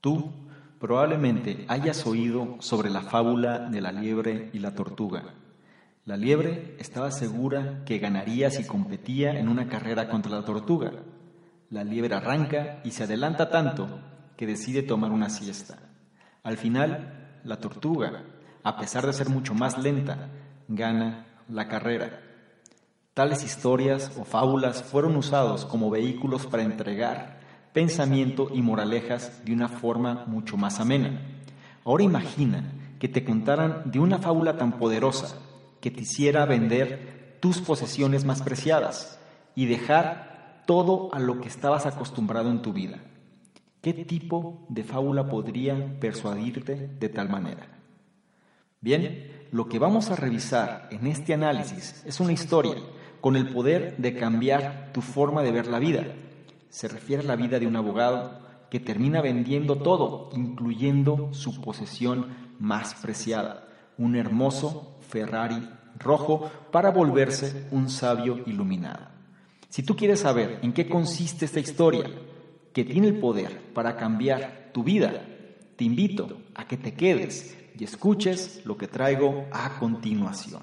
Tú probablemente hayas oído sobre la fábula de la liebre y la tortuga. La liebre estaba segura que ganaría si competía en una carrera contra la tortuga. La liebre arranca y se adelanta tanto que decide tomar una siesta. Al final, la tortuga, a pesar de ser mucho más lenta, gana la carrera. Tales historias o fábulas fueron usados como vehículos para entregar pensamiento y moralejas de una forma mucho más amena. Ahora imagina que te contaran de una fábula tan poderosa que te hiciera vender tus posesiones más preciadas y dejar todo a lo que estabas acostumbrado en tu vida. ¿Qué tipo de fábula podría persuadirte de tal manera? Bien, lo que vamos a revisar en este análisis es una historia con el poder de cambiar tu forma de ver la vida se refiere a la vida de un abogado que termina vendiendo todo, incluyendo su posesión más preciada, un hermoso Ferrari rojo, para volverse un sabio iluminado. Si tú quieres saber en qué consiste esta historia, que tiene el poder para cambiar tu vida, te invito a que te quedes y escuches lo que traigo a continuación.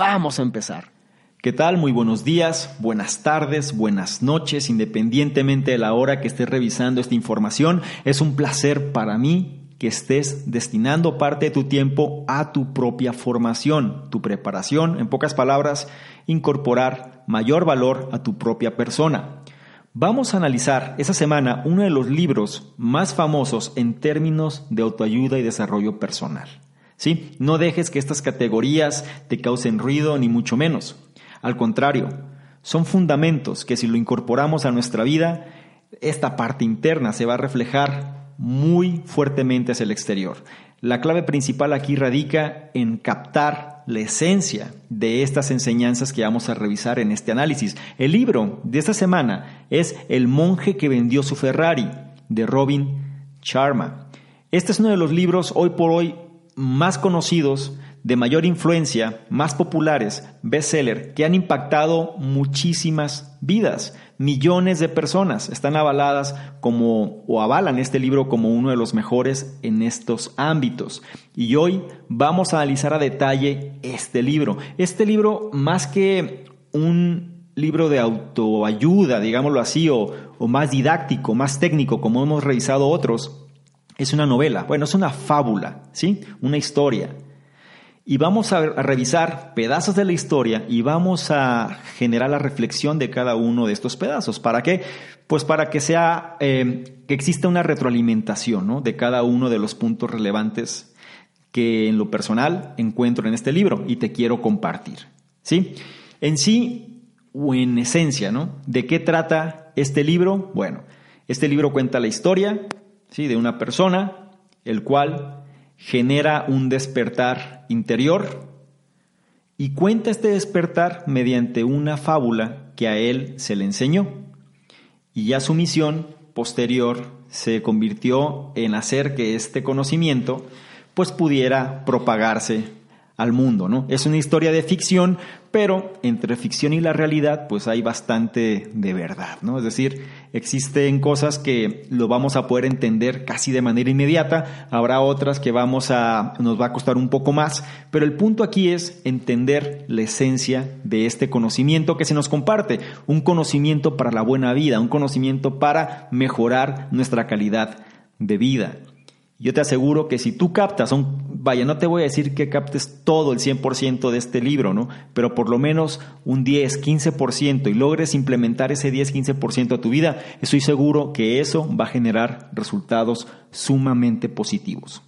vamos a empezar. ¿Qué tal? Muy buenos días, buenas tardes, buenas noches, independientemente de la hora que estés revisando esta información. Es un placer para mí que estés destinando parte de tu tiempo a tu propia formación, tu preparación, en pocas palabras, incorporar mayor valor a tu propia persona. Vamos a analizar esa semana uno de los libros más famosos en términos de autoayuda y desarrollo personal. ¿Sí? No dejes que estas categorías te causen ruido ni mucho menos. Al contrario, son fundamentos que si lo incorporamos a nuestra vida, esta parte interna se va a reflejar muy fuertemente hacia el exterior. La clave principal aquí radica en captar la esencia de estas enseñanzas que vamos a revisar en este análisis. El libro de esta semana es El monje que vendió su Ferrari, de Robin Sharma. Este es uno de los libros hoy por hoy más conocidos, de mayor influencia, más populares, bestseller, que han impactado muchísimas vidas. Millones de personas están avaladas como o avalan este libro como uno de los mejores en estos ámbitos. Y hoy vamos a analizar a detalle este libro. Este libro, más que un libro de autoayuda, digámoslo así, o, o más didáctico, más técnico, como hemos revisado otros, es una novela, bueno, es una fábula, ¿sí? Una historia. Y vamos a, revisar pedazos de la historia y vamos a generar la reflexión de cada uno de estos pedazos. ¿Para qué? Pues para que sea, eh, que exista una retroalimentación ¿no? de cada uno de los puntos relevantes que en lo personal encuentro en este libro y te quiero compartir. ¿Sí? En sí o en esencia, ¿no? ¿De qué trata este libro? Bueno, este libro cuenta la historia ¿sí? de una persona, el cual genera un despertar interior y cuenta este despertar mediante una fábula que a él se le enseñó. Y ya su misión posterior se convirtió en hacer que este conocimiento pues pudiera propagarse al mundo, ¿no? Es una historia de ficción, pero entre ficción y la realidad, pues hay bastante de verdad, ¿no? Es decir, existen cosas que lo vamos a poder entender casi de manera inmediata, habrá otras que vamos a, nos va a costar un poco más, pero el punto aquí es entender la esencia de este conocimiento que se nos comparte, un conocimiento para la buena vida, un conocimiento para mejorar nuestra calidad de vida. Yo te aseguro que si tú captas, vaya, no te voy a decir que captes todo el 100% de este libro, ¿no? Pero por lo menos un 10, 15% y logres implementar ese 10, 15% a tu vida, estoy seguro que eso va a generar resultados sumamente positivos.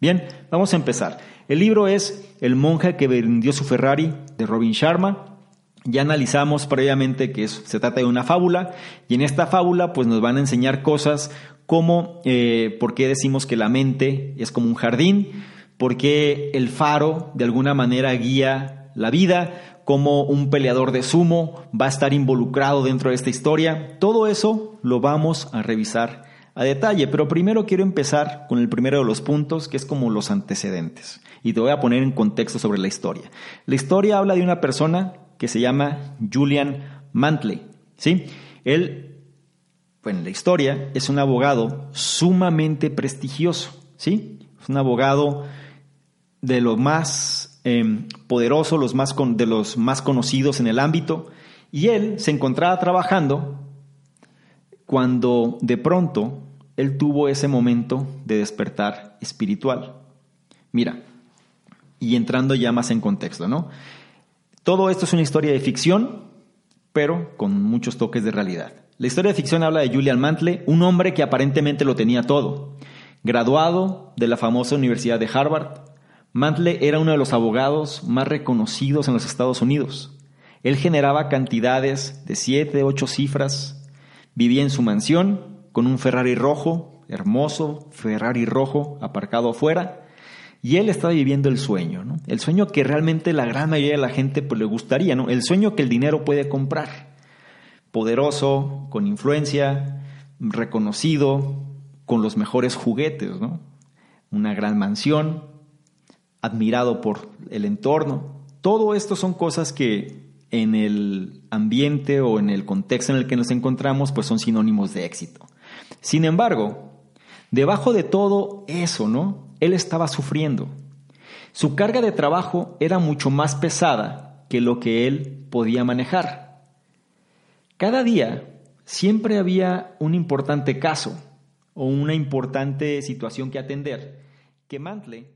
Bien, vamos a empezar. El libro es El monje que vendió su Ferrari de Robin Sharma. Ya analizamos previamente que se trata de una fábula y en esta fábula pues nos van a enseñar cosas como eh, por qué decimos que la mente es como un jardín, por qué el faro de alguna manera guía la vida, cómo un peleador de sumo va a estar involucrado dentro de esta historia. Todo eso lo vamos a revisar a detalle, pero primero quiero empezar con el primero de los puntos, que es como los antecedentes. Y te voy a poner en contexto sobre la historia. La historia habla de una persona que se llama Julian Mantley. ¿sí? Él, bueno, la historia es un abogado sumamente prestigioso. ¿sí? Es un abogado de los más em, poderosos, los más de los más conocidos en el ámbito. Y él se encontraba trabajando cuando de pronto él tuvo ese momento de despertar espiritual. Mira, y entrando ya más en contexto, ¿no? Todo esto es una historia de ficción, pero con muchos toques de realidad. La historia de ficción habla de Julian Mantle, un hombre que aparentemente lo tenía todo. Graduado de la famosa Universidad de Harvard, Mantle era uno de los abogados más reconocidos en los Estados Unidos. Él generaba cantidades de siete, ocho cifras, vivía en su mansión con un Ferrari rojo, hermoso Ferrari rojo aparcado afuera, y él estaba viviendo el sueño. El sueño que realmente la gran mayoría de la gente pues, le gustaría, ¿no? El sueño que el dinero puede comprar. Poderoso, con influencia, reconocido, con los mejores juguetes. Una gran mansión, admirado por el entorno. Todo esto son cosas que en el ambiente o en el contexto en el que nos encontramos, pues son sinónimos de éxito. Sin embargo, debajo de todo eso, ¿no? Él estaba sufriendo. Su carga de trabajo era mucho más pesada que lo que él podía manejar. Cada día siempre había un importante caso o una importante situación que atender que Mantle